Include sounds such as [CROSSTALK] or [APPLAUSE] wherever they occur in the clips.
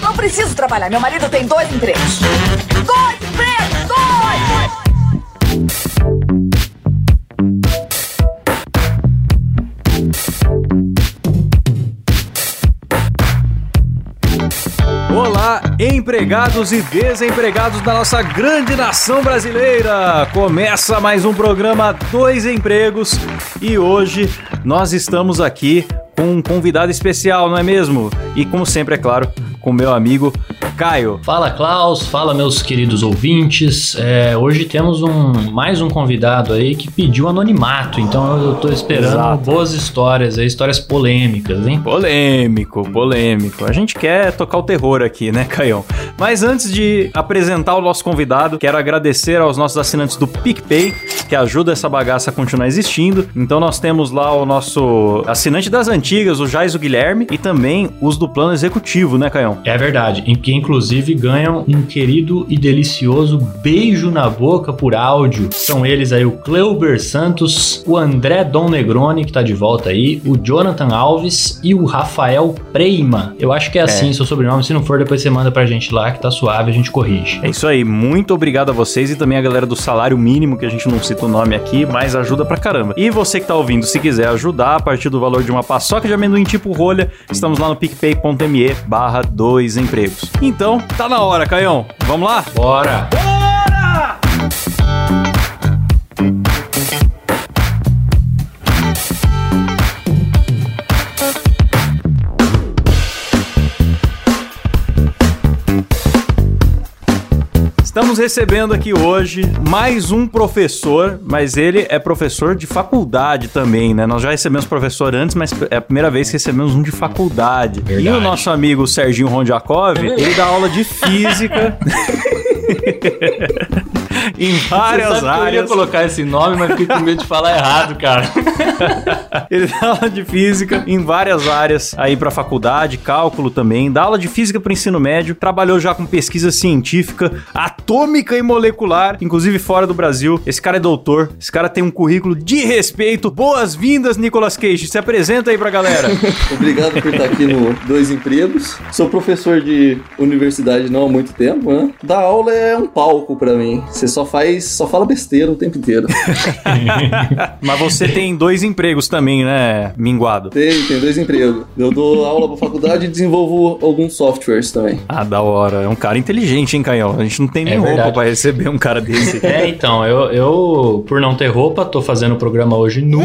Não preciso trabalhar. Meu marido tem dois empregos. Dois empregos! Dois! Olá, empregados e desempregados da nossa grande nação brasileira! Começa mais um programa Dois Empregos e hoje nós estamos aqui com um convidado especial, não é mesmo? E como sempre, é claro, com meu amigo Caio. Fala Klaus, fala meus queridos ouvintes. É, hoje temos um mais um convidado aí que pediu anonimato, então eu tô esperando Exato. boas histórias, aí, histórias polêmicas, hein? Polêmico, polêmico. A gente quer tocar o terror aqui, né, Caião? Mas antes de apresentar o nosso convidado, quero agradecer aos nossos assinantes do PicPay, que ajuda essa bagaça a continuar existindo. Então nós temos lá o nosso assinante das antigas, o Jaiso Guilherme, e também os do plano executivo, né, Caião? É verdade, que inclusive ganham um querido e delicioso beijo na boca por áudio. São eles aí o Cleuber Santos, o André Dom Negroni, que tá de volta aí, o Jonathan Alves e o Rafael Preima. Eu acho que é assim seu sobrenome, se não for, depois você manda pra gente lá, que tá suave, a gente corrige. É isso aí, muito obrigado a vocês e também a galera do salário mínimo, que a gente não cita o nome aqui, mas ajuda pra caramba. E você que tá ouvindo, se quiser ajudar a partir do valor de uma paçoca de amendoim tipo rolha, estamos lá no picpay.me barra dois empregos. Então, tá na hora, Caião. Vamos lá? Bora! Estamos recebendo aqui hoje mais um professor, mas ele é professor de faculdade também, né? Nós já recebemos professor antes, mas é a primeira vez que recebemos um de faculdade. E o Verdade. nosso amigo Serginho Rondjakov, ele dá aula de física. [LAUGHS] [LAUGHS] em várias Você sabe que eu ia áreas. colocar esse nome, mas fiquei com medo de falar errado, cara. [LAUGHS] Ele dá aula de física em várias áreas aí pra faculdade, cálculo também, dá aula de física pro ensino médio, trabalhou já com pesquisa científica, atômica e molecular, inclusive fora do Brasil. Esse cara é doutor, esse cara tem um currículo de respeito. Boas-vindas, Nicolas Cage. Se apresenta aí pra galera. [LAUGHS] Obrigado por estar aqui no Dois Empregos. Sou professor de universidade não há muito tempo, né? Dar aula é um palco pra mim. Você só faz, só fala besteira o tempo inteiro. [LAUGHS] Mas você tem dois empregos também, né, minguado? Tem, tem dois empregos. Eu dou aula pra faculdade e desenvolvo alguns softwares também. Ah, da hora. É um cara inteligente, hein, Canhão? A gente não tem nem É roupa verdade. pra receber um cara desse. É, então, eu, eu, por não ter roupa, tô fazendo o programa hoje nu.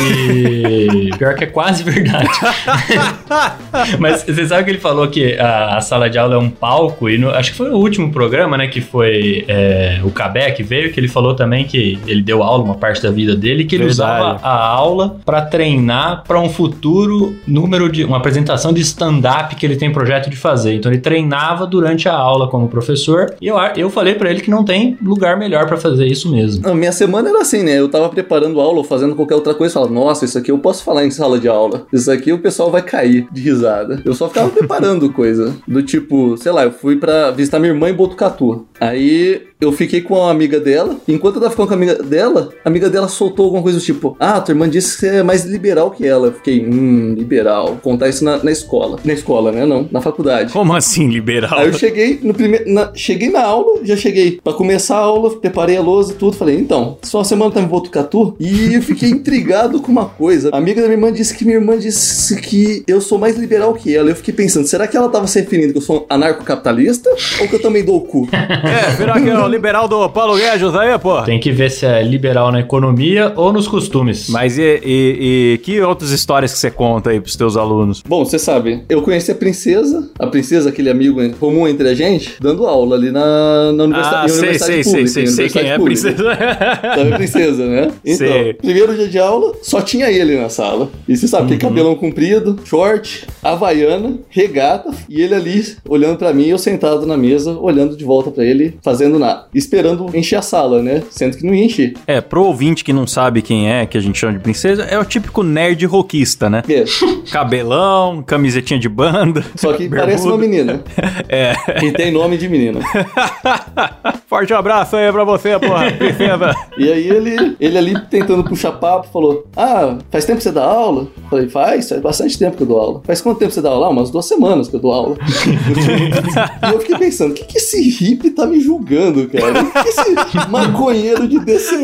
E pior que é quase verdade. [LAUGHS] Mas você sabe que ele falou que a, a sala de aula é um palco, e no- acho que foi o último programa, né? Que foi é, o Cabé que veio, que ele falou também que ele deu aula uma parte da vida dele, que ele Verdade. usava a aula pra treinar pra um futuro número de. uma apresentação de stand-up que ele tem projeto de fazer. Então ele treinava durante a aula como professor, e eu, eu falei pra ele que não tem lugar melhor pra fazer isso mesmo. A minha semana era assim, né? Eu tava preparando aula ou fazendo qualquer outra coisa falava, nossa, isso aqui eu posso falar em sala de aula. Isso aqui o pessoal vai cair de risada. Eu só ficava preparando [LAUGHS] coisa. Do tipo, sei lá, eu fui pra visitar minha irmã em Botucatu. Aí eu fiquei com uma amiga dela. Enquanto eu tava ficando com a amiga dela, a amiga dela soltou alguma coisa do tipo: Ah, tua irmã disse que você é mais liberal que ela. Eu fiquei, hum, liberal. Contar isso na, na escola. Na escola, né? Não, na faculdade. Como assim, liberal? Aí eu cheguei no primeiro. na- cheguei na aula, já cheguei pra começar a aula, preparei a lousa e tudo. Falei, então, só uma semana tá em Botucatu. E eu fiquei intrigado com uma coisa. A amiga da minha irmã disse que minha irmã disse que eu sou mais liberal que ela. Eu fiquei pensando, será que ela tava se referindo que eu sou anarcocapitalista ou que eu também dou o cu? [LAUGHS] É, virar que é o liberal do Paulo Guedes aí, pô. Tem que ver se é liberal na economia ou nos costumes. Mas e, e- e que outras histórias que você conta aí pros teus alunos? Bom, você sabe, eu conheci a princesa, a princesa, aquele amigo comum entre a gente, dando aula ali na, na universidade, Ah, sei, universidade sei, sei, pública, sei, em sei quem é, pública. princesa. Sabe a princesa, né? [LAUGHS] Então, Sei. primeiro dia de aula, só tinha ele na sala. E você sabe, tem cabelão comprido, short, havaiana, regata, e ele ali olhando pra mim, eu sentado na mesa, olhando de volta pra ele, fazendo nada. Esperando encher a sala, né? Sendo que não ia encher. É, pro ouvinte que não sabe quem é, que a gente chama de princesa, é o típico nerd rockista, né? É, [LAUGHS] Cabelão, camisetinha de banda. só que [LAUGHS] bermuda. parece uma menina. [LAUGHS] É. E tem nome de menina. Forte abraço aí pra você, porra. [LAUGHS] Princesa. E aí ele, ele ali tentando puxar papo, falou: Ah, faz tempo que você dá aula? Falei, faz, faz bastante tempo que eu dou aula. Faz quanto tempo você dá aula? Ah, umas duas semanas que eu dou aula. [LAUGHS] e eu fiquei pensando, o que, que esse hippie tá me julgando, cara? O que, que esse maconheiro de DCE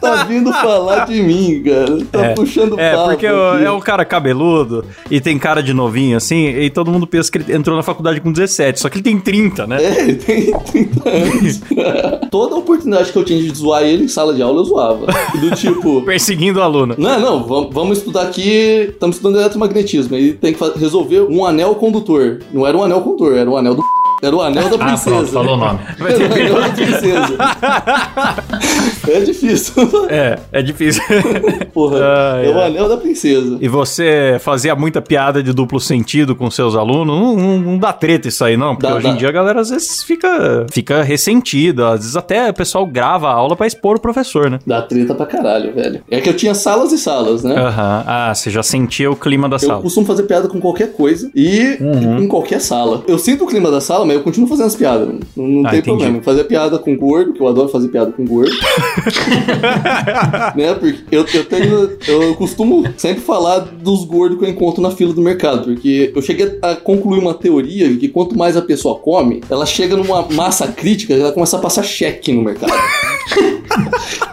tá vindo falar de mim, cara? Tá É. puxando É, papo. porque o- aqui. é um cara cabeludo e tem cara de novinho, assim, e todo mundo pensa que ele entrou na faculdade com 17, só que ele tem 30, né? É, ele tem 30 anos. [LAUGHS] [LAUGHS] Toda oportunidade que eu tinha de zoar ele em sala de aula, eu zoava. Do tipo. [LAUGHS] Perseguindo o aluno. Não, não, vamos, estudar aqui. Estamos estudando eletromagnetismo. E tem que resolver um anel condutor. Não era um anel condutor, era um anel do. Era o anel da Ah, princesa. pronto, falou o nome. [LAUGHS] Era o anel da princesa. [LAUGHS] é difícil. É, é difícil. [LAUGHS] Porra. Ai, é o anel da princesa. E você fazia muita piada de duplo sentido com seus alunos? Não, não- não dá treta isso aí, não. Porque Dá, hoje dá. em dia a galera às vezes fica, fica ressentida. Às vezes até o pessoal grava a aula pra expor o professor, né? Dá treta pra caralho, velho. É que eu tinha salas e salas, né? Aham. Ah, você já sentia o clima da Eu sala. costumo fazer piada com qualquer coisa e Uhum. em qualquer sala. Eu sinto o clima da sala, mas eu continuo fazendo as piadas. Não, não Ah, tem entendi. problema. Fazer piada com gordo, que eu adoro fazer piada com gordo. [LAUGHS] né? Porque eu, eu tenho. Eu costumo sempre falar dos gordos que eu encontro na fila do mercado. Porque eu cheguei a concluir uma teoria de que quanto mais a pessoa come, ela chega numa massa crítica ela começa a passar cheque no mercado. [LAUGHS]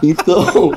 Então,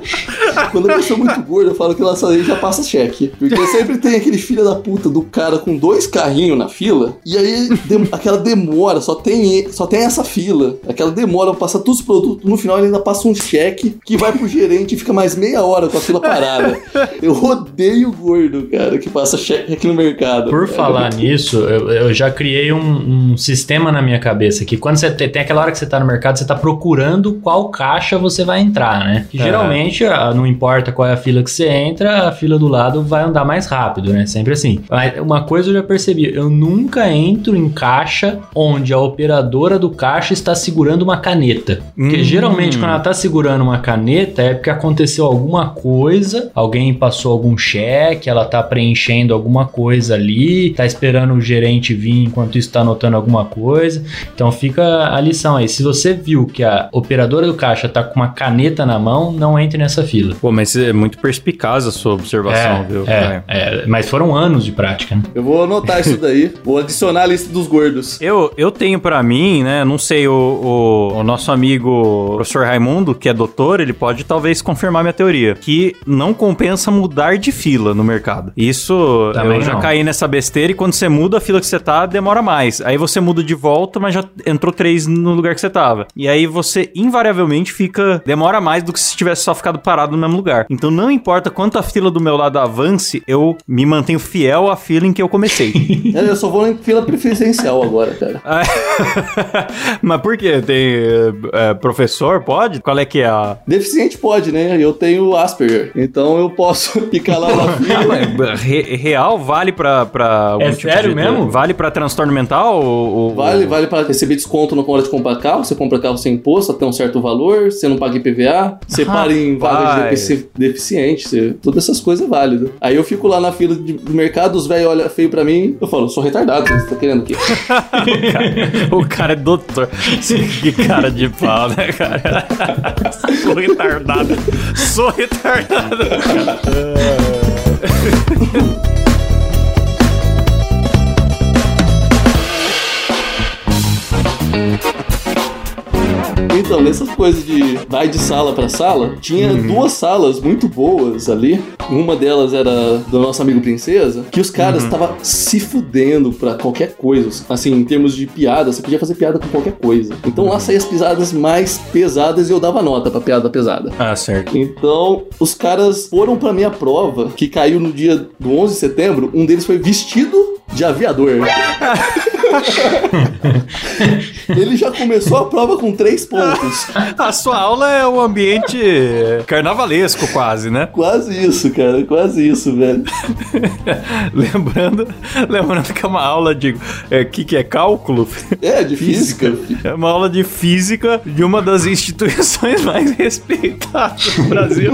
quando a pessoa é muito gorda, eu falo que ela só já passa cheque. Porque sempre tem aquele filho da puta do cara com dois carrinhos na fila, e aí dem- aquela demora, só tem, só tem essa fila. Aquela demora pra passar todos os produtos, no final ele ainda passa um cheque que vai pro gerente e fica mais meia hora com a fila parada. [LAUGHS] Eu odeio gordo, cara, que passa cheque aqui no mercado. Por cara. falar nisso, eu, eu já criei um, um sistema na minha cabeça que quando você tem, tem aquela hora que você tá no mercado, você tá procurando qual caixa você vai entrar, né? Que É. geralmente, ah, não importa qual é a fila que você entra, a fila do lado vai andar mais rápido, né? Sempre assim. Mas uma coisa eu já percebi, eu nunca entro em caixa onde a operadora do caixa está segurando uma caneta. Porque Hum. geralmente quando ela tá segurando uma caneta é porque aconteceu alguma coisa, alguém passou algum cheque, ela tá preenchendo alguma coisa ali, tá esperando o gerente vir enquanto isso tá anotando alguma coisa. Então fica a lição aí. Se você viu que a operadora do caixa tá com uma caneta na mão, não entre nessa fila. Pô, mas é muito perspicaz a sua observação, viu? é, é, mas foram anos de prática, né? Eu vou anotar isso daí, vou adicionar a lista dos gordos. Eu, eu tenho pra mim, né? Não sei, o, o, o nosso amigo professor Raimundo, que é doutor, ele pode talvez confirmar minha teoria. Que não compensa mudar de fila no mercado. Isso Também eu já não. caí nessa besteira e quando você muda a fila que você tá, demora mais. Aí você muda de volta, mas já entrou três no lugar que você tava. E aí você invariavelmente fica. demora mais do que se tivesse só ficado parado no mesmo lugar. Então não importa quanto a fila do meu lado avance, eu me mantenho fiel à fila em que eu comecei. É, [LAUGHS] Eu só vou em fila preferencial agora, cara. Ah, [LAUGHS] Mas por quê? Tem é, professor? Pode? Qual é que é a. Deficiente pode, né? Eu tenho Asperger. Então eu posso [LAUGHS] ficar lá na [LAUGHS] Ah, fila. mas re- real vale pra. pra algum É tipo sério de- mesmo? Vale pra transtorno mental? Ou, ou- Vale, vale para receber desconto na hora de comprar carro. Você compra carro sem imposto até um certo valor. Você não paga IPVA. Você para em vaga de deficiente. Você, todas essas coisas é válido. Aí eu fico lá na fila de- do mercado, os velhos olham feio pra mim. Eu falo, sou retardado. Você tá querendo o quê? [LAUGHS] o cara é doutor. que cara de pau, né, cara? [LAUGHS] Sou retardado. Sou retardado. [LAUGHS] Então, nessas coisas de vai de sala pra sala, tinha Uhum. duas salas muito boas ali. Uma delas era do nosso amigo Princesa, que os caras Uhum. estavam se fudendo pra qualquer coisa. Assim, em termos de piada, você podia fazer piada com qualquer coisa. Então Uhum. lá saía as pisadas mais pesadas e eu dava nota pra piada pesada. Ah, certo. Então, os caras foram pra minha prova, que caiu no dia do 11 de setembro. Um deles foi vestido de aviador. [LAUGHS] [LAUGHS] Ele já começou a prova com três pontos. [LAUGHS] A sua aula é um ambiente carnavalesco, quase, né? Quase isso, cara. Quase isso, velho. [LAUGHS] lembrando, lembrando que é uma aula de. O que, que é cálculo? É, de física. É uma aula de física de uma das instituições mais respeitadas do Brasil.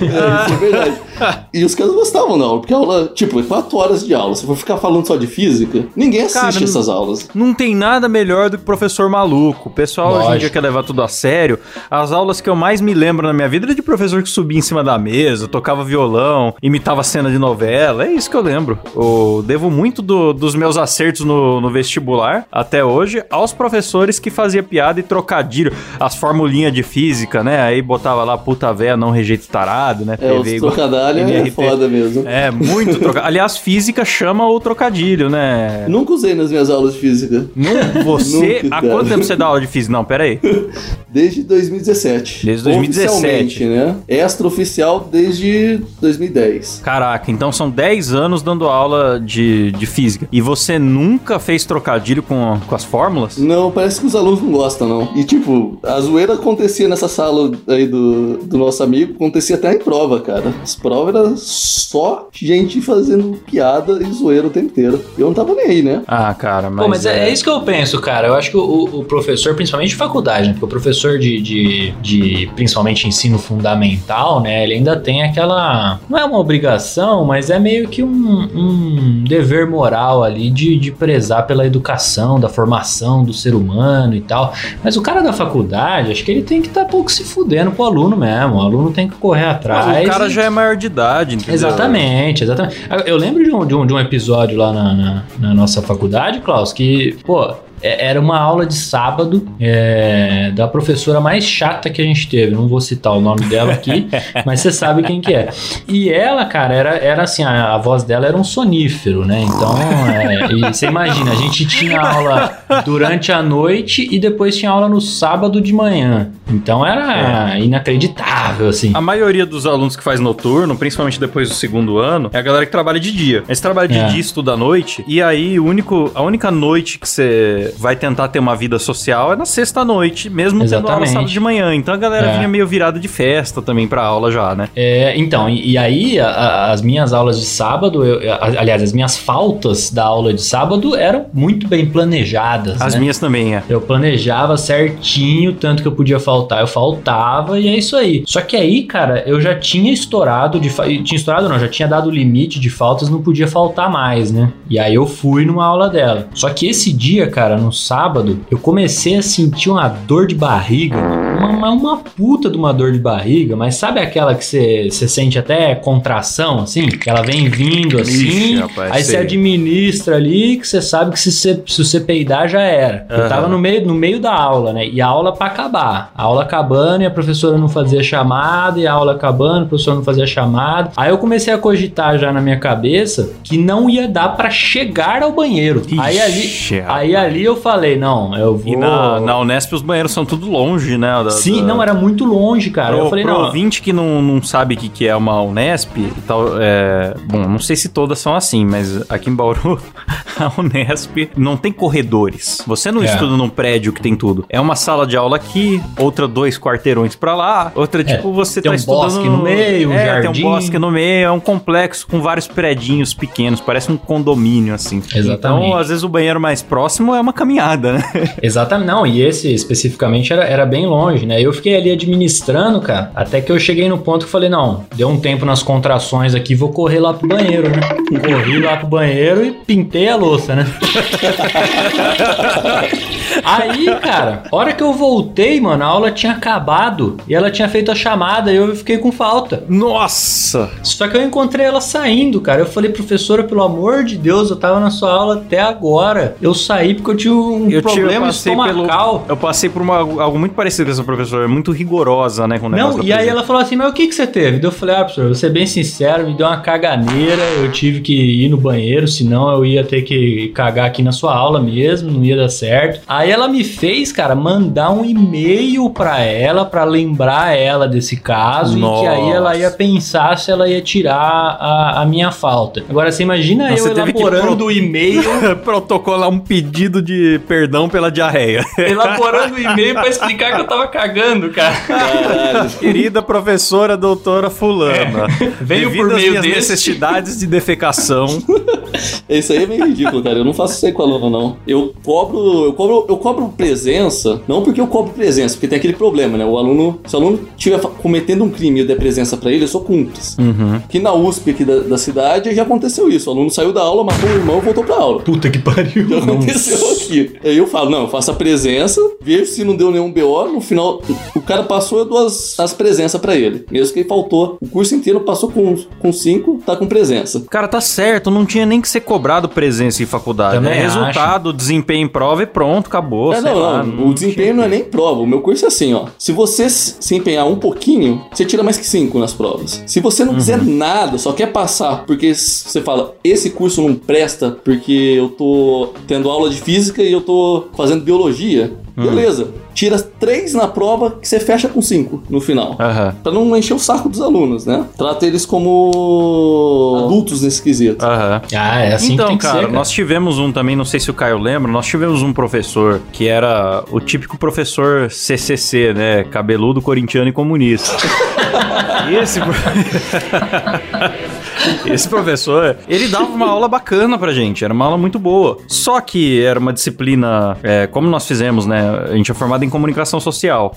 É, isso é verdade. [LAUGHS] e os caras gostavam da aula, porque a aula, tipo, é 4 horas de aula. Se for ficar falando só de física, ninguém assiste Cara, essas aulas. Não tem nada melhor do que professor maluco. O pessoal hoje em Lógico. dia quer levar tudo a sério. As aulas que eu mais me lembro na minha vida era de professor que subia em cima da mesa, tocava violão, imitava cena de novela. É isso que eu lembro. Eu devo muito do- dos meus acertos no, no vestibular, até hoje, aos professores que fazia piada e trocadilho. As formulinhas de física, né? Aí botava lá puta véia, não rejeito tarado, né? É, os igual trocadalhos é MRT. foda mesmo. É, muito trocadilho. [LAUGHS] Aliás, física chama o trocadilho, né? Nunca usei nas minhas aulas de física. Não, você. [LAUGHS] Nunca, há cara. quanto tempo você dá aula de física? Não, pera aí. [LAUGHS] Desde 2017. Desde 2017. Oficialmente, né? Extraoficial desde 2010. Caraca, então são 10 anos dando aula de, de física. E você nunca fez trocadilho com, com as fórmulas? Não, parece que os alunos não gostam, não. E tipo, a zoeira acontecia nessa sala aí do, do nosso amigo, acontecia até em prova, cara. As provas eram só gente fazendo piada e zoeira o tempo inteiro. Eu não tava nem aí, né? Ah, cara, mas. Pô, mas é, é isso que eu penso, cara. Eu acho que o, o professor, principalmente de faculdade, né? Porque o professor de, de, de, principalmente ensino fundamental, né? Ele ainda tem aquela. Não é uma obrigação, mas é meio que um, um dever moral ali de, de prezar pela educação, da formação do ser humano e tal. Mas o cara da faculdade, acho que ele tem que estar pouco se fudendo pro aluno mesmo. O aluno tem que correr atrás. Mas o cara e- já é maior de idade, entendeu? Exatamente, exatamente. Eu lembro de um, de um, de um episódio lá na, na, na nossa faculdade, Klaus, que, pô, é- era uma aula de sábado é, da professora mais chata que a gente teve. Não vou citar o nome dela aqui, [LAUGHS] mas você sabe quem que é. E ela, cara, era, era assim, a, a voz dela era um sonífero, né? Então, é, você imagina, a gente tinha aula durante a noite e depois tinha aula no sábado de manhã. Então era inacreditável, assim. A maioria dos alunos que faz noturno, principalmente depois do segundo ano, é a galera que trabalha de dia. Eles trabalham de É. dia e estuda à noite, e aí o único, a única noite que você vai tentar ter uma vida social é na sexta-noite, mesmo tendo aula Exatamente. sábado de manhã. Então a galera É. vinha meio virada de festa também pra aula já, né? É, então, e, e aí a- a- as minhas aulas de sábado, eu- a- aliás, as minhas faltas da aula de sábado eram muito bem planejadas. As né? minhas também, é. Eu planejava certinho, tanto que eu podia faltar, eu faltava, e é isso aí. Só que aí, cara, eu já tinha estourado de fa- tinha estourado não, já tinha dado o limite de faltas, não podia faltar mais, né? E aí eu fui numa aula dela. Só que esse dia, cara, no sábado, eu comecei a sentir uma dor de barriga, uma, uma puta de uma dor de barriga, mas sabe aquela que você sente até contração, assim? Que ela vem vindo assim, Ixi, rapaz, aí você administra ali, que você sabe que se você, se você peidar já era. Eu Aham. tava no meio, no meio da aula, né? E a aula pra acabar. A aula acabando e a professora não fazia chamada, e a aula acabando, a professora não fazia chamada. Aí eu comecei a cogitar já na minha cabeça que não ia dar pra chegar ao banheiro. aí ali, Ixi, aí ali eu falei, não, eu vou. E na, na Unesp os banheiros são tudo longe, né? Sim, da- não, era muito longe, cara. Pro, eu falei, pro não. ouvinte que não, não sabe o que, que é uma Unesp, tal, é, bom, não sei se todas são assim, mas aqui em Bauru, [LAUGHS] a Unesp não tem corredores. Você não É. estuda num prédio que tem tudo. É uma sala de aula aqui, outra dois quarteirões pra lá, outra tipo você tem tá um estudando... bosque no meio, um é, jardim. tem um bosque no meio, é um complexo com vários predinhos pequenos, parece um condomínio, assim. Exatamente. Então, às vezes o banheiro mais próximo é uma caminhada, né? Exatamente, não, e esse especificamente era, era bem longe, né? Eu fiquei ali administrando, cara, até que eu cheguei no ponto que eu falei, não, deu um tempo nas contrações aqui, vou correr lá pro banheiro, né? Corri lá pro banheiro e pintei a louça, né? [LAUGHS] Aí, cara, hora que eu voltei, mano, a aula tinha acabado e ela tinha feito a chamada e eu fiquei com falta. Nossa! Só que eu encontrei ela saindo, cara. Eu falei, professora, pelo amor de Deus, eu tava na sua aula até agora. Eu saí porque eu tinha um Eu, tive- eu problema passei estomacal. pelo, eu passei por uma, algo muito parecido com essa professora, muito rigorosa, né, com o negócio Não, e aí ela falou assim, mas o que que você teve? Eu falei, ah, professor, vou ser bem sincero, me deu uma caganeira, eu tive que ir no banheiro, senão eu ia ter que cagar aqui na sua aula mesmo, não ia dar certo. Aí ela me fez, cara, mandar um e-mail pra ela, pra lembrar ela desse caso, e que aí ela Nossa. ia pensar se ela ia tirar a, a minha falta. Agora, você imagina Você eu teve que elaborando pro- o e-mail [LAUGHS] protocolar um pedido de perdão pela diarreia. [LAUGHS] elaborando o e-mail pra explicar que eu tava cagando, cara. Caralho. [LAUGHS] Querida professora doutora fulana, Veio devido por às meio desse. necessidades de defecação, [LAUGHS] Isso aí é meio ridículo, cara. Eu não faço isso aí com aluno, não. Eu cobro, eu cobro, eu cobro presença, não porque eu cobro presença, porque tem aquele problema, né? O aluno, se o aluno estiver cometendo um crime e eu der presença pra ele, eu sou cúmplice. Uhum. Que na USP aqui da, da cidade já aconteceu isso. O aluno saiu da aula, matou o irmão e voltou pra aula. Puta que pariu. Já aconteceu aqui. Aí eu falo, não, eu faço a presença, vejo se não deu nenhum BO, no final o cara passou, eu dou as, as presenças pra ele. Mesmo que ele faltou. O curso inteiro passou com, com cinco, tá com presença. Cara, tá certo, não tinha nem que ser cobrado presença em faculdade. Também né? acho. Resultado, desempenho em prova e pronto, acabou. É, sei não, lá, não, O desempenho não é nem prova. O meu curso é assim, ó. Se você se empenhar um pouquinho, você tira mais que cinco nas provas. Se você não quiser nada, só quer passar, porque você fala, esse curso não presta porque eu tô tendo aula de física e eu tô fazendo biologia, beleza. Tira três na prova que você fecha com cinco no final. Aham. Pra não encher o saco dos alunos, né? Trata eles como adultos nesse quesito. Aham. Ah, é assim então, que tem que cara, ser, cara. nós tivemos um também, não sei se o Caio lembra, nós tivemos um professor que era o típico professor CCC, né? Cabeludo, corintiano e comunista. [LAUGHS] Esse, [LAUGHS] [LAUGHS] esse professor, ele dava uma aula bacana pra gente, era uma aula muito boa. Só que era uma disciplina, é, como nós fizemos, né? A gente é formado em comunicação social.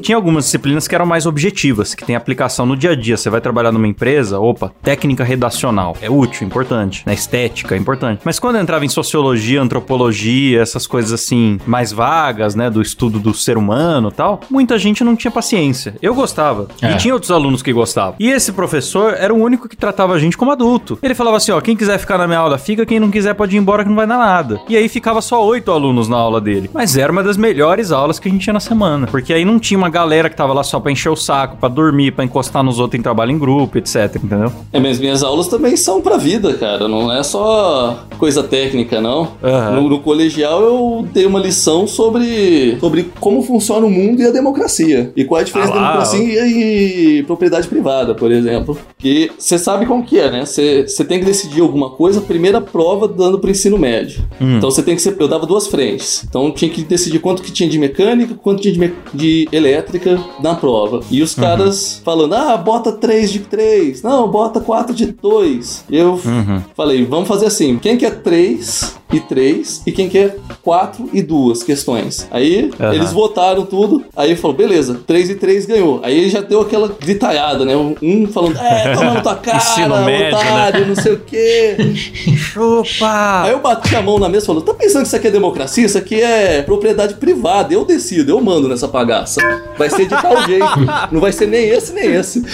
Tinha algumas disciplinas que eram mais objetivas, que tem aplicação no dia a dia. Você vai trabalhar numa empresa, opa, técnica redacional. É útil, importante. Na estética, é importante. Mas quando entrava em sociologia, antropologia, essas coisas assim, mais vagas, né? Do estudo do ser humano e tal, muita gente não tinha paciência. Eu gostava. É. E tinha outros alunos que gostavam. E esse professor era o único que tratava a gente como adulto. Ele falava assim: ó, quem quiser ficar na minha aula, fica. Quem não quiser pode ir embora que não vai dar nada. E aí ficava só oito alunos na aula dele. Mas era uma das melhores aulas que a gente tinha na semana. Porque aí não tinha uma galera que tava lá só pra encher o saco, pra dormir, pra encostar nos outros em trabalho em grupo, etc. Entendeu? É, mas minhas aulas também são pra vida, cara. Não é só coisa técnica, não. Aham. No, no colegial eu dei uma lição sobre, sobre como funciona o mundo e a democracia. E qual é a diferença Ah lá, democracia e, propriedade privada, por exemplo. Que você sabe como que é, né? Você tem que decidir alguma coisa, primeira prova dando pro ensino médio. Hum. Então você tem que ser. Eu dava duas frentes. Então tinha que decidir quanto que tinha de mecânica, quanto tinha de, me- de elétrica na prova. E Uhum. os caras falando, ah, bota 3 de 3, não, bota 4 de 2. Eu Uhum. falei, vamos fazer assim: quem quer 3 e 3 e quem quer 4 e 2 questões. Aí Aham. eles votaram tudo, aí falou, beleza, 3 e 3 ganhou. Aí ele já deu aquela gritaiada, né? Um falando, é, toma na tua [LAUGHS] cara, Ensino médio, otário, não sei o quê. [LAUGHS] Chupa! Aí eu bati a mão na mesa e falei, tá pensando que isso aqui é democracia? Isso aqui é propriedade privada, eu decido, eu mando nessa bagaça. Vai ser de tal jeito, não vai ser nem esse, nem esse. [LAUGHS]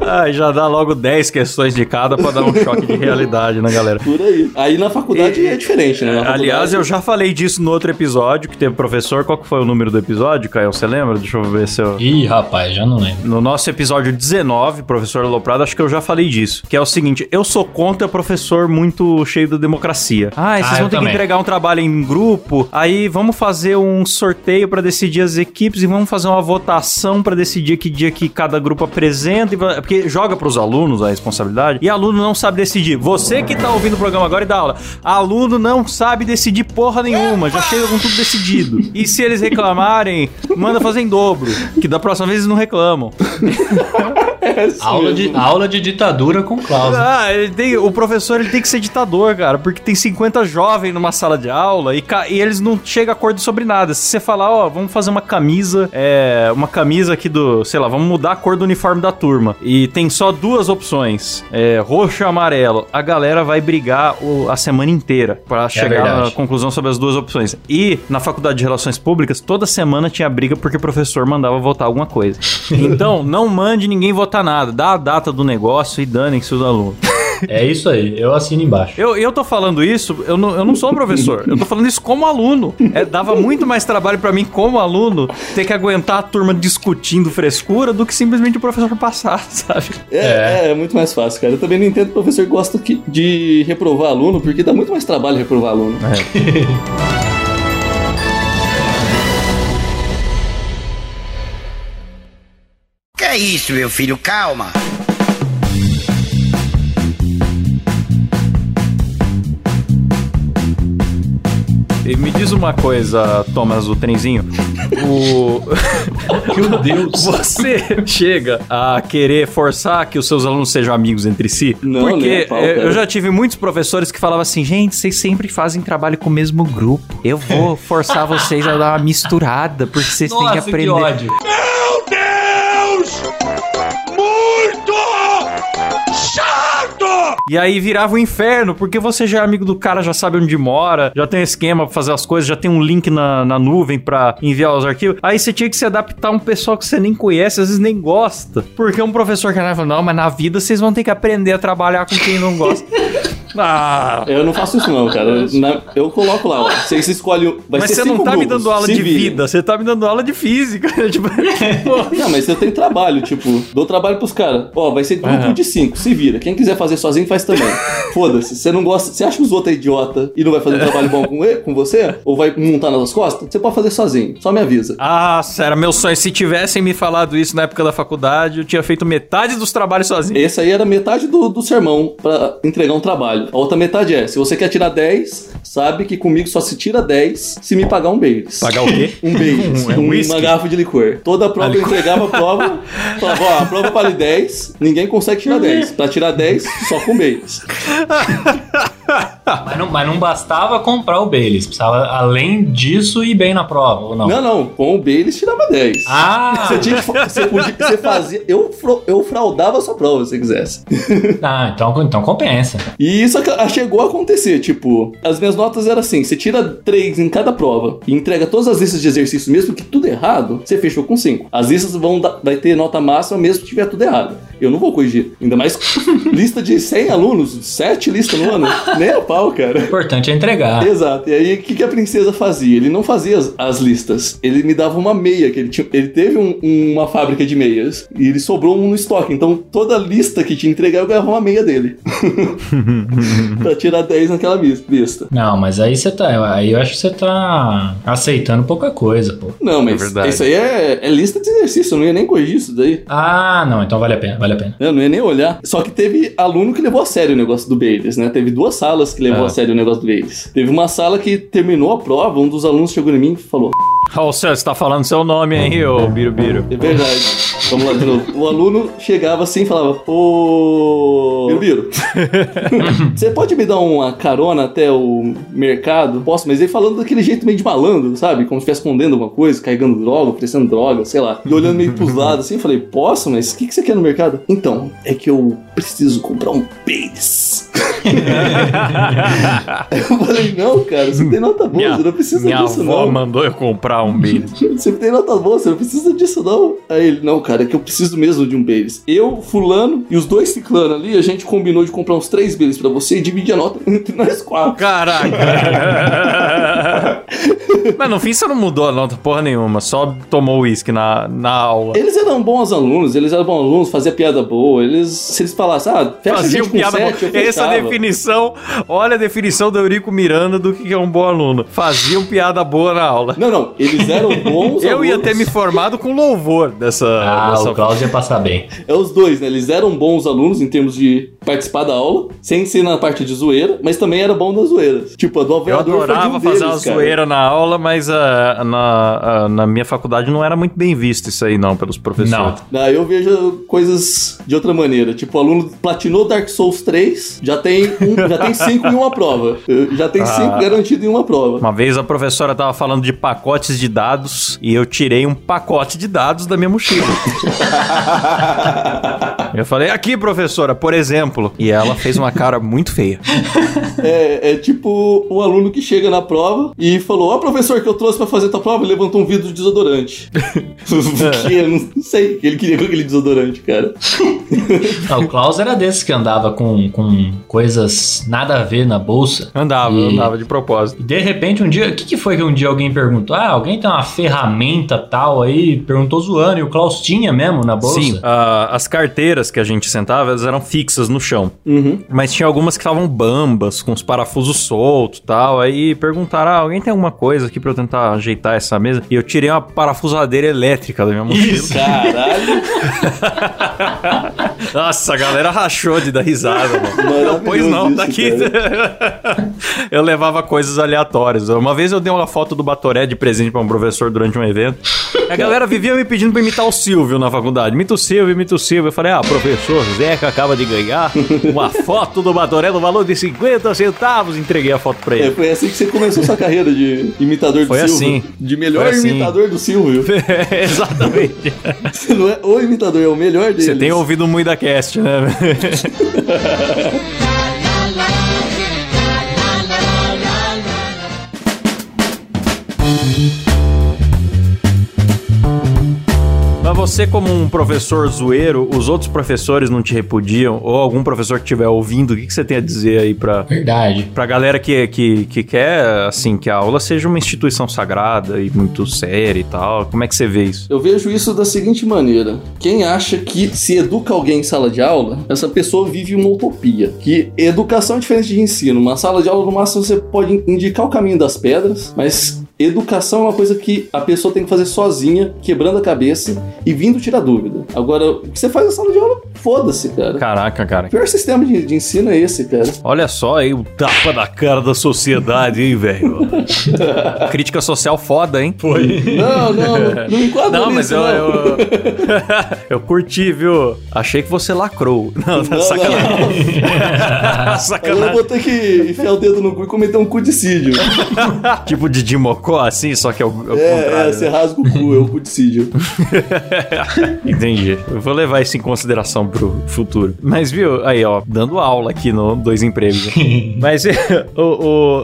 Ah, já dá logo 10 questões de cada pra dar um choque de realidade na galera. Por aí. Aí na faculdade é diferente, né? Na Aliás, faculdade- eu já falei disso no outro episódio que teve professor. Qual que foi o número do episódio, Caio? Você lembra? Deixa eu ver se eu. Ih, rapaz, já não lembro. No nosso episódio 19, professor Aloprado, acho que eu já falei disso. Que é o seguinte: eu sou contra professor muito cheio da democracia. Ah, vocês Ah, vão ter que também. entregar um trabalho em grupo. Aí vamos fazer um sorteio pra decidir as equipes e vamos fazer uma votação pra decidir que dia que cada grupo apresenta. e Porque joga pros alunos a responsabilidade e aluno não sabe decidir. Você que tá ouvindo o programa agora e dá aula, aluno não sabe decidir porra nenhuma, já chega com tudo decidido. E se eles reclamarem, manda fazer em dobro, que da próxima vez eles não reclamam. [LAUGHS] É isso Aula de, mesmo. aula de ditadura com Klaus. Ah, ele tem- o professor ele tem que ser ditador, cara, porque tem 50 jovens numa sala de aula e, e eles não chegam a acordo sobre nada. Se você falar, ó, vamos fazer uma camisa, é, uma camisa aqui do, sei lá, vamos mudar a cor do uniforme da turma e tem só duas opções, é, roxo e amarelo, a galera vai brigar o- a semana inteira pra chegar na verdade. conclusão sobre as duas opções. E na faculdade de relações públicas, toda semana tinha briga porque o professor mandava votar alguma coisa. [LAUGHS] Então, não mande ninguém votar nada, dá data do negócio e danem-se os alunos. É isso aí, eu assino embaixo. Eu, eu tô falando isso, eu não, eu não sou um professor, eu tô falando isso como aluno. É, dava muito mais trabalho pra mim como aluno ter que aguentar a turma discutindo frescura do que simplesmente o professor passar, [LAUGHS] sabe? É, é. é muito mais fácil, cara. Eu também não entendo o professor gosta que- de reprovar aluno, porque dá muito mais trabalho reprovar aluno. Que [LAUGHS] é isso, meu filho? Calma. E me diz uma coisa, Thomas, o trenzinho. O... [LAUGHS] Meu Deus. [LAUGHS] Você chega a querer forçar que os seus alunos sejam amigos entre si? Não, Porque pau, eh, eu já tive muitos professores que falavam assim, gente, vocês sempre fazem trabalho com o mesmo grupo. Eu vou forçar vocês a dar uma misturada, porque vocês têm que Nossa, aprender. que ódio. E aí virava um inferno, porque você já é amigo do cara, já sabe onde mora, já tem esquema pra fazer as coisas, já tem um link na, na nuvem pra enviar os arquivos. Aí você tinha que se adaptar a um pessoal que você nem conhece, às vezes nem gosta. Porque um professor que falou, não, mas na vida vocês vão ter que aprender a trabalhar com quem não gosta. [LAUGHS] ah, Eu não faço isso não, cara. Na- eu coloco lá, ó. Vocês escolhem. um- Vai mas ser você não tá me grupos, dando aula de vida, você tá me dando aula de física. [LAUGHS] tipo. [LAUGHS] Não, mas eu tenho trabalho, tipo, dou trabalho pros caras. Ó, vai ser grupo Aham. de cinco, se vira. Quem quiser fazer sozinho, faz também. Foda-se, você não gosta. Você acha que os outros é idiota e não vai fazer um trabalho bom com, ele, com você? Ou vai montar nas suas costas? Você pode fazer sozinho, só me avisa. Ah, era meu sonho. Se tivessem me falado isso na época da faculdade, eu tinha feito metade dos trabalhos sozinho. Esse aí era metade do, do sermão pra entregar um trabalho. A outra metade é: se você quer tirar 10, sabe que comigo só se tira 10 se me pagar um Baileys. Pagar o quê? [LAUGHS] Um Baileys, Um- é um uma garrafa de licor. Toda a prova eu entregava a prova, falava, ó, a prova vale 10, ninguém consegue tirar 10. Pra tirar 10, só com Baileys. [LAUGHS] Mas não, mas não bastava comprar o Baileys. Precisava, além disso, ir bem na prova, ou não? Não, não, com o Baileys tirava 10. Ah! Você, tinha você, podia, você fazia. Eu, eu fraudava a sua prova se você quisesse. [LAUGHS] ah, então, então compensa. E isso ac- chegou a acontecer, tipo, as minhas notas eram assim: você tira três em cada prova e entrega todas as listas de exercício, mesmo que tudo errado, você fechou com cinco. As listas vão vai ter nota máxima mesmo que tiver tudo errado. Eu não vou corrigir. Ainda mais [LAUGHS] lista de 100 alunos, 7 listas no ano. Nem a pau, O cara. importante é entregar. Exato. E aí, o que, que a princesa fazia? Ele não fazia as, as listas. Ele me dava uma meia, que ele, tinha, ele teve um- uma fábrica de meias. E ele sobrou um no estoque. Então, toda lista que tinha que entregar, eu ganhava uma meia dele. [LAUGHS] pra tirar 10 naquela lista. Não, mas aí você tá. Aí eu acho que você tá aceitando pouca coisa, pô. Não, mas É isso aí é, é lista de exercício. Eu não ia nem corrigir isso daí. Ah, não, então vale a pena, vale a pena. Eu não ia nem olhar. Só que teve aluno que levou a sério o negócio do Baileys, né? Teve duas salas que levou Ah. a sério o negócio do Baileys. Teve uma sala que terminou a prova, um dos alunos chegou em mim e falou: [LAUGHS] Ô, Céu, você tá falando seu nome aí, ô Birubiru. É verdade. Vamos lá de novo. O aluno chegava assim e falava: Ô. Birubiru, [LAUGHS] você pode me dar uma carona até o mercado? Posso, mas ele falando daquele jeito meio de malandro, sabe? Como se estivesse escondendo alguma coisa, carregando droga, oferecendo droga, sei lá. E olhando meio pros lados assim, eu falei: Posso, mas o que, que você quer no mercado? Então, é que eu preciso comprar um pênis. [LAUGHS] eu falei: Não, cara, você tem nota boa, você não precisa minha disso, avó não. mandou eu comprar um Baileys. [LAUGHS] Você tem nota boa, você não precisa disso, não. Aí ele, não, cara, é que eu preciso mesmo de um Baileys. Eu, fulano e os dois ciclano ali, a gente combinou de comprar uns três Baileys pra você e dividir a nota [LAUGHS] entre nós quatro. Caraca! [LAUGHS] Mas no fim você não mudou a nota porra nenhuma, só tomou uísque na, na aula. Eles eram bons alunos, eles eram bons alunos, fazia piada boa. Eles, se eles falassem, ah, fecha a Faziam piada sete, boa. eu Essa definição, olha a definição do Eurico Miranda do que é um bom aluno. Faziam piada boa na aula. Não, não, eles eram bons [LAUGHS] Eu ia ter me formado com louvor dessa. Ah, dessa... o Klaus ia passar bem. É os dois, né? Eles eram bons alunos em termos de participar da aula, sem ser na parte de zoeira, mas também era bom nas zoeiras. Tipo, a do Eu adorava um fazer deles, uma cara. zoeira na aula, mas ah, na, ah, na minha faculdade não era muito bem visto isso aí, não, pelos professores. Não. Não, eu vejo coisas de outra maneira. Tipo, o aluno platinou Dark Souls 3, já tem, um, já tem cinco em uma prova. Já tem Ah. cinco garantido em uma prova. Uma vez a professora tava falando de pacotes de dados e eu tirei um pacote de dados da minha mochila. [LAUGHS] eu falei, aqui, professora, por exemplo. E ela fez uma cara muito feia. [LAUGHS] É, é tipo um aluno que chega na prova e falou: Ó, professor, que eu trouxe pra fazer tua prova e levantou um vidro de desodorante. [LAUGHS] [LAUGHS] que eu não sei o que ele queria com aquele desodorante, cara. Ah, o Klaus era desses que andava com, com coisas nada a ver na bolsa. Andava, E- andava de propósito. E de repente um dia, o que, que foi que um dia alguém perguntou? Ah, alguém tem uma ferramenta tal aí? Perguntou zoando, e o Klaus tinha mesmo na bolsa. Sim, as carteiras que a gente sentava, elas eram fixas no chão. Uhum. Mas tinha algumas que estavam bambas, com os parafusos soltos e tal. Aí perguntaram: ah, alguém tem alguma coisa aqui pra eu tentar ajeitar essa mesa? E eu tirei uma parafusadeira elétrica da minha mochila. Isso. Caralho. [LAUGHS] Nossa, a galera rachou de dar risada, mano. Maravilhoso Pois não, isso, daqui. [LAUGHS] eu levava coisas aleatórias. Uma vez eu dei uma foto do Batoré de presente pra um professor durante um evento. A galera vivia me pedindo pra imitar o Silvio na faculdade. Imita o Silvio, imita o Silvio. Eu falei, ah, professor Zeca acaba de ganhar [LAUGHS] uma foto do Batoré no valor de 50 centavos. Entreguei a foto pra É, ele. foi assim que você começou sua carreira de imitador do Foi Silvio. assim. De melhor assim. imitador do Silvio. [LAUGHS] Exatamente. [LAUGHS] Você não é o imitador, é o melhor dele. Você tem ouvido muito da cast, né? Você, como um professor zoeiro, os outros professores não te repudiam? Ou algum professor que estiver ouvindo, o que, que você tem a dizer aí pra, Verdade. pra galera que, que, que quer, assim, que a aula seja uma instituição sagrada e muito séria e tal? Como é que você vê isso? Eu vejo isso da seguinte maneira: quem acha que se educa alguém em sala de aula, essa pessoa vive uma utopia. Que educação é diferente de ensino. Uma sala de aula, no máximo, você pode indicar o caminho das pedras, mas educação é uma coisa que a pessoa tem que fazer sozinha, quebrando a cabeça e vindo tirar dúvida. Agora, o que você faz na sala de aula, foda-se, cara. Caraca, cara. O pior sistema de, de ensino é esse, cara. Olha só aí o tapa na cara da sociedade, hein, velho? [LAUGHS] Crítica social foda, hein? Foi. Não, não, não, não [LAUGHS] me enquadra Não, mas nisso, eu, não. eu, [LAUGHS] eu curti, viu? Achei que você lacrou. Não, Não, sacanagem. Eu sacanagem. vou ter que enfiar o dedo no cu e cometer um cudicídio. Tipo de Dimocó, assim, só que é o, é o É, contrário. é, você rasga o cu, é o cudicídio. [LAUGHS] Entendi. Eu vou levar isso em consideração pro futuro. Mas, viu, aí, ó, dando aula aqui no Dois Empregos. né? Mas [LAUGHS] o,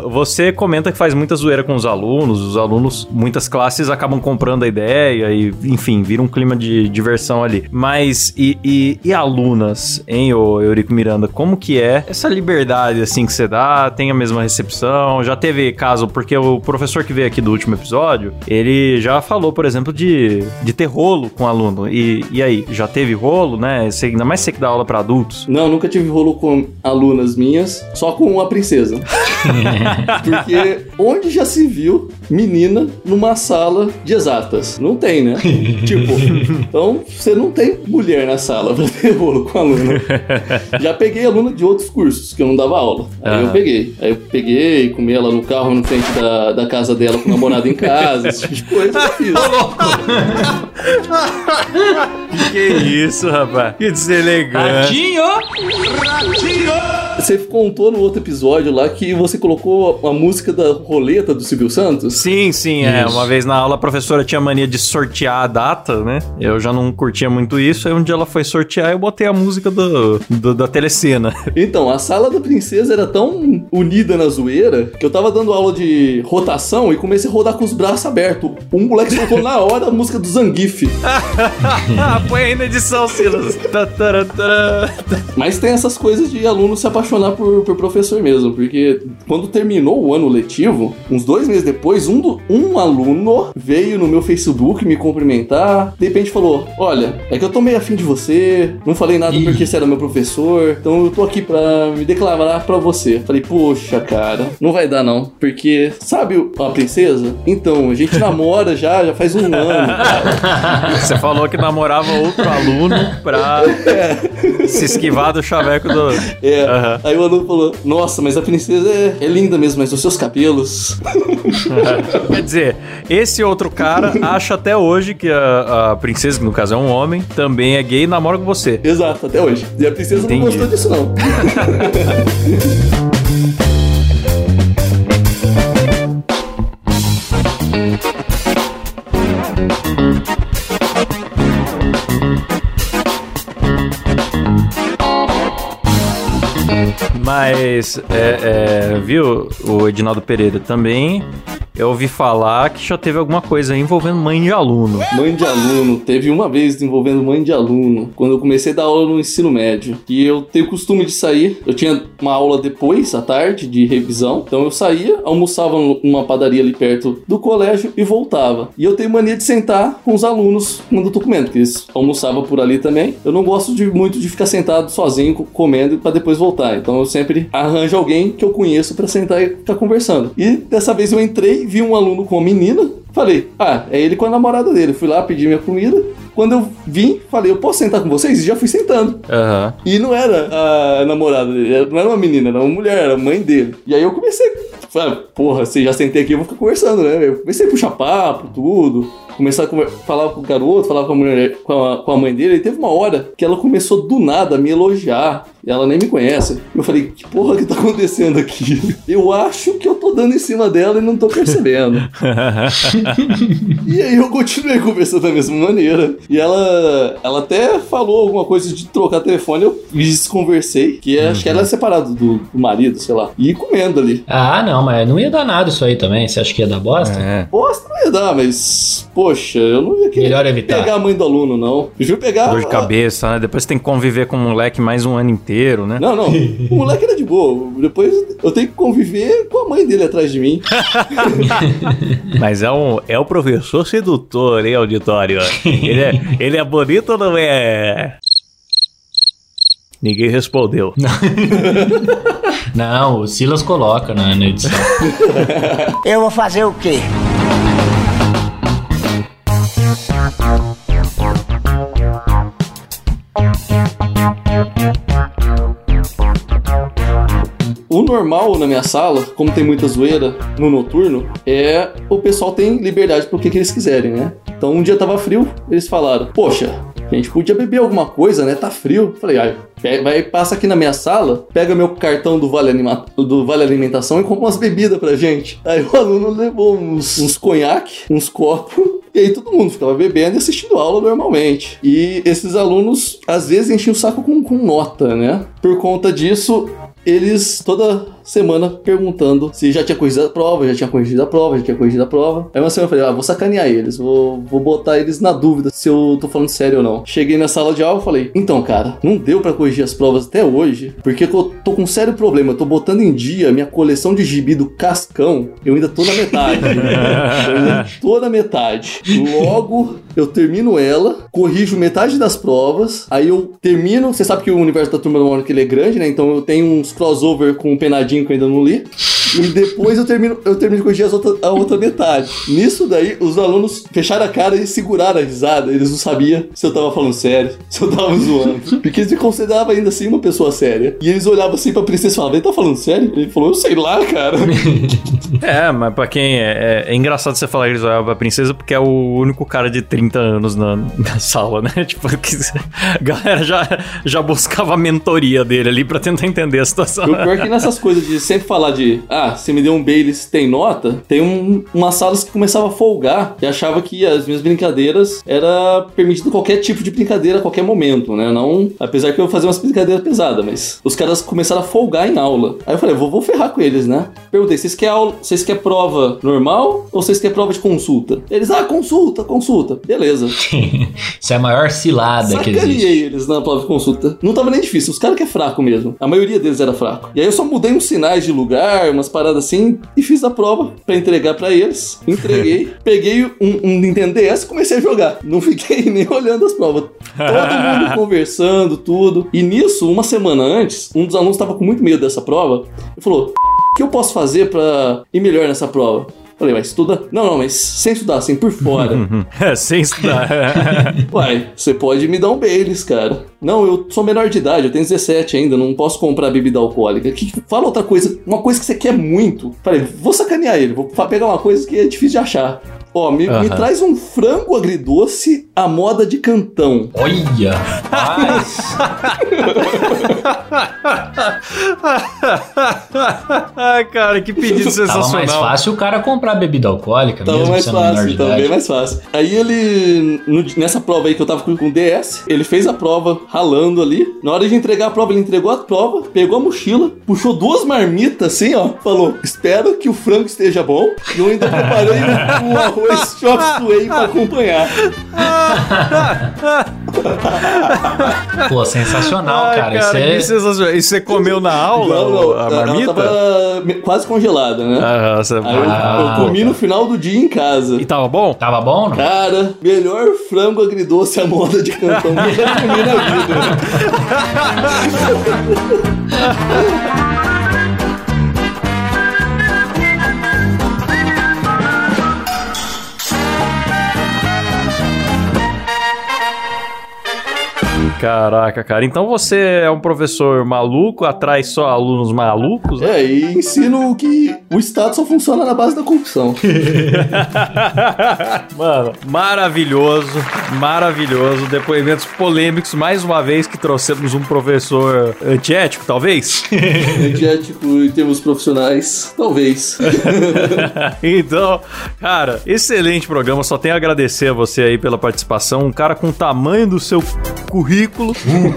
o- você comenta que faz muita zoeira com os alunos, os alunos, muitas classes acabam comprando a ideia e, enfim, vira um clima de diversão ali. Mas, e, e, e alunas, hein, ô Eurico Miranda, como que é essa liberdade, assim, que você dá? Tem a mesma recepção? Já teve caso, porque o professor que veio aqui do último episódio, ele já falou, por exemplo, de, de ter rolo com aluno. E, e aí, já teve rolo, né? Você, ainda mais você que dá aula pra adultos. Não, nunca tive rolo com alunas minhas, só com a princesa. [LAUGHS] Porque onde já se viu menina numa sala de exatas? Não tem, né? [LAUGHS] tipo, então você não tem mulher na sala [LAUGHS] pra ter rolo com aluno. Já peguei aluna de outros cursos que eu não dava aula. Aí eu Aham. peguei. Aí eu peguei, comi ela no carro na frente da, da casa dela com o namorado em casa, esse tipo de coisa eu fiz. [LAUGHS] Que que é isso, rapaz? Que deselegante. Tadinho! Você contou no outro episódio lá que você colocou a música da roleta do Silvio Santos? Sim, sim, é. Isso. Uma vez na aula a professora tinha mania de sortear a data, né? Eu já não curtia muito isso. Aí um dia ela foi sortear e eu botei a música do, do- da telecena. [LAUGHS] Então, a sala da princesa era tão unida na zoeira que eu tava dando aula de rotação e comecei a rodar com os braços abertos. Um moleque soltou na hora a música do Zangief. [LAUGHS] ah, põe aí na edição, Silas. Mas tem essas coisas de aluno se apaixonar por, por professor mesmo, porque quando terminou o ano letivo, uns dois meses depois, um, do- um aluno veio no meu Facebook me cumprimentar, de repente falou: Olha, é que eu tô meio afim de você, não falei nada Ih. porque você era meu professor, então eu tô aqui pra me declarar pra você. Falei, poxa, cara, não vai dar não, porque sabe a princesa? Então, a gente namora já, já faz um ano, [LAUGHS] cara. Você falou que namorava outro aluno pra se esquivar do chaveco do. É. Aham. Aí o aluno falou: Nossa, mas a princesa é, é linda mesmo, mas os seus cabelos. [LAUGHS] Quer dizer, esse outro cara acha até hoje que a, a princesa, que no caso é um homem, também é gay e namora com você. Exato, até hoje. E a princesa Entendi. não gostou disso, não. [LAUGHS] Mas, é, é, viu, o Edinaldo Pereira também. Eu ouvi falar que já teve alguma coisa envolvendo mãe de aluno. Mãe de aluno, teve uma vez envolvendo mãe de aluno, quando eu comecei a dar aula no ensino médio. E eu tenho costume de sair, eu tinha uma aula depois, à tarde, de revisão. Então eu saía, almoçava numa padaria ali perto do colégio e voltava. E eu tenho mania de sentar com os alunos quando eu tô comendo, porque eles almoçavam por ali também. Eu não gosto de, muito de ficar sentado sozinho co- comendo para depois voltar. Então eu sempre arranjo alguém que eu conheço para sentar e ficar conversando. E dessa vez eu entrei, vi um aluno com uma menina, falei, ah, é ele com a namorada dele. Fui lá pedir minha comida. Quando eu vim, falei, eu posso sentar com vocês? E já fui sentando. Aham. E não era a namorada dele, era- não era uma menina, era uma mulher, era a mãe dele. E aí eu comecei, falei, porra, se já sentei aqui, eu vou ficar conversando, né? Eu comecei a puxar papo, tudo. Começar a falar com o garoto, falar com a, mulher, com, a, com a mãe dele. E teve uma hora que ela começou do nada a me elogiar. E ela nem me conhece. Eu falei, que porra que tá acontecendo aqui? [LAUGHS] Eu acho que eu tô dando em cima dela e não tô percebendo. [LAUGHS] [LAUGHS] E aí eu continuei conversando da mesma maneira. E ela, ela até falou alguma coisa de trocar telefone, eu desconversei, que é- acho que ela é separada do, do marido, sei lá. E comendo ali. Ah, não, mas não ia dar nada isso aí também. Você acha que ia dar bosta? É. Bosta não ia dar, mas. Poxa, eu não ia querer Melhor evitar. pegar a mãe do aluno, não. Prefiro pegar. Dor de cabeça, né? Depois você tem que conviver com um moleque mais um ano inteiro, né? Não, não. O moleque era de boa. Depois eu tenho que conviver com a mãe dele atrás de mim. [LAUGHS] Mas é, um, é o professor sedutor, hein, auditório? Ele é, [LAUGHS] ele é bonito ou não é? Ninguém respondeu. [LAUGHS] Não, o Silas coloca na, na edição. [LAUGHS] Eu vou fazer o quê? Normal na minha sala, como tem muita zoeira no noturno, é o pessoal tem liberdade pro que, que eles quiserem, né? Então um dia tava frio, eles falaram: Poxa, a gente podia beber alguma coisa, né? Tá frio. Falei, ai, vai, passa aqui na minha sala, pega meu cartão do Vale, Anima- do vale Alimentação e compra umas bebidas pra gente. Aí o aluno levou uns, uns conhaque, uns copos. E aí todo mundo ficava bebendo e assistindo aula normalmente. E esses alunos, às vezes, enchiam o saco com, com nota, né? Por conta disso, eles toda semana perguntando se já tinha corrigido a prova, já tinha corrigido a prova, já tinha corrigido a prova. Aí uma semana eu falei, ah, vou sacanear eles, vou, vou botar eles na dúvida se eu tô falando sério ou não. Cheguei na sala de aula e falei, então, cara, não deu pra corrigir as provas até hoje, porque eu tô com um sério problema, eu tô botando em dia minha coleção de gibi do Cascão, eu ainda tô na metade. [LAUGHS] eu ainda tô na metade. Logo, eu termino ela, corrijo metade das provas, aí eu termino, você sabe que o universo da Turma do Mônica ele é grande, né? Então eu tenho uns crossover com o Penadinho que eu ainda não li. E depois eu termino, eu termino de corrigir as outra- a outra metade. Nisso daí, os alunos fecharam a cara e seguraram a risada. Eles não sabiam se eu tava falando sério, [LAUGHS] se eu tava zoando. Porque eles me consideravam ainda assim uma pessoa séria. E eles olhavam assim pra princesa e falavam, ele tá falando sério? Ele falou, eu sei lá, cara. [LAUGHS] É, mas pra quem é, é, é engraçado você falar que eles olhavam pra princesa porque é o único cara de 30 anos na, na sala, né? [LAUGHS] Tipo, que a galera já, já buscava a mentoria dele ali pra tentar entender a situação. O pior é que nessas coisas de sempre falar de ah, você me deu um Baileys, tem nota, tem um, umas salas que começava a folgar e achava que as minhas brincadeiras era permitido qualquer tipo de brincadeira a qualquer momento, né? Não, apesar que eu fazia umas brincadeiras pesadas, mas os caras começaram a folgar em aula. Aí eu falei, vou, vou ferrar com eles, né? Perguntei, vocês querem aula, vocês querem prova normal ou vocês querem prova de consulta? Eles, ah, consulta, consulta. Beleza. [LAUGHS] Isso é a maior cilada que existe. Sacaneei eles na prova de consulta. Não tava nem difícil, os caras que é fraco mesmo. A maioria deles era fraco. E aí eu só mudei uns sinais de lugar, umas paradas assim, e fiz a prova pra entregar pra eles. Entreguei, [LAUGHS] peguei um, um Nintendo DS e comecei a jogar. Não fiquei [LAUGHS] nem olhando as provas. Todo mundo [LAUGHS] conversando, tudo. E nisso, uma semana antes, um dos alunos tava com muito medo dessa prova e falou: O que eu posso fazer pra ir melhor nessa prova? Falei, mas estuda? Não, não, mas sem estudar, assim, por fora. [LAUGHS] É, sem estudar. [LAUGHS] Uai, você pode me dar um Baileys, cara. Não, eu sou menor de idade, eu tenho 17 ainda, não posso comprar bebida alcoólica. Que, fala outra coisa, uma coisa que você quer muito. Falei, vou sacanear ele, vou pegar uma coisa que é difícil de achar. Ó, me, me traz um frango agridoce a moda de cantão. Olha! Ai, cara, que pedido Tava sensacional. mais fácil o cara comprar bebida alcoólica, Tava mesmo mais sendo menor fácil, de tava idade. bem mais fácil. Aí ele, no- nessa prova aí que eu tava com, com DS, ele fez a prova ralando ali. Na hora de entregar a prova, ele entregou a prova, pegou a mochila, puxou duas marmitas assim, ó. Falou: Espero que o frango esteja bom. E eu ainda preparei [LAUGHS] o, o arroz chop suey pra acompanhar. Pô, sensacional, Ai, cara. cara, Isso é... sensacional. E você comeu na aula Não, não, a ela marmita? tava me- quase congelada, né? Ah, você- Aí eu, Ah, eu comi no final do dia em casa. E tava bom? Tava bom, não? Cara, melhor frango agridoce à moda de cantão que eu já comi na vida. [LAUGHS] Caraca, cara. Então você é um professor maluco, atrai só alunos malucos? né? É, e ensino que o Estado só funciona na base da corrupção. [LAUGHS] Mano, maravilhoso, maravilhoso. Depoimentos polêmicos, mais uma vez que trouxemos um professor antiético, talvez. [LAUGHS] Antiético em termos profissionais, talvez. [LAUGHS] então, cara, excelente programa. Só tenho a agradecer a você aí pela participação. Um cara com o tamanho do seu currículo,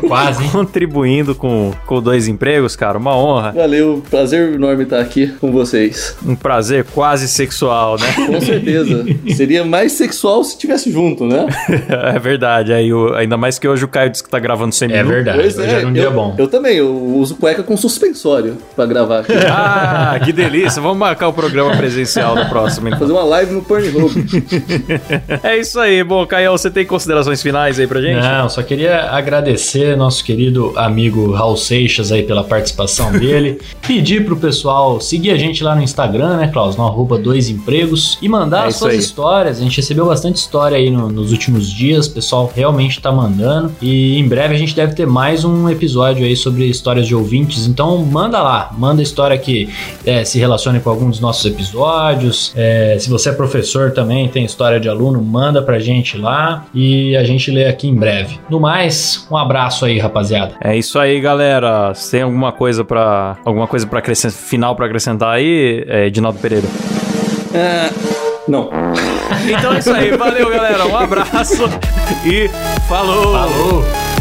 Quase, hein? contribuindo com, com dois empregos, cara. Uma honra. Valeu, prazer enorme estar aqui com vocês. Um prazer quase sexual, né? Com certeza. Seria mais sexual se estivesse junto, né? [LAUGHS] é verdade. Aí, o- ainda mais que hoje o Caio disse que tá gravando sem É verdade. Hoje era um dia eu, bom. eu também, eu uso cueca com suspensório pra gravar aqui. [LAUGHS] Ah, que delícia. Vamos marcar o programa presencial no próximo, então. Fazer uma live no Pornhub. [LAUGHS] É isso aí. Bom, Caio, você tem considerações finais aí pra gente? Não, só queria agradecer nosso querido amigo Raul Seixas aí pela participação dele. Pedir pro pessoal seguir a gente lá no Instagram, né, Klaus? No arroba dois empregos. E mandar É as suas aí. histórias. A gente recebeu bastante história aí no- nos últimos dias. O pessoal realmente tá mandando. E em breve a gente deve ter mais um episódio aí sobre histórias de ouvintes. Então manda lá. Manda história que é, se relacione com algum dos nossos episódios. É, se você é professor também, tem história de aluno, manda pra gente lá. E a gente lê aqui em breve. No mais, um abraço aí, rapaziada. É isso aí, galera. Se tem alguma coisa para alguma coisa para acrescentar final pra acrescentar aí, é, Edinaldo Pereira. Ah, não. Então é isso aí. Valeu, galera. Um abraço e falou. Falou!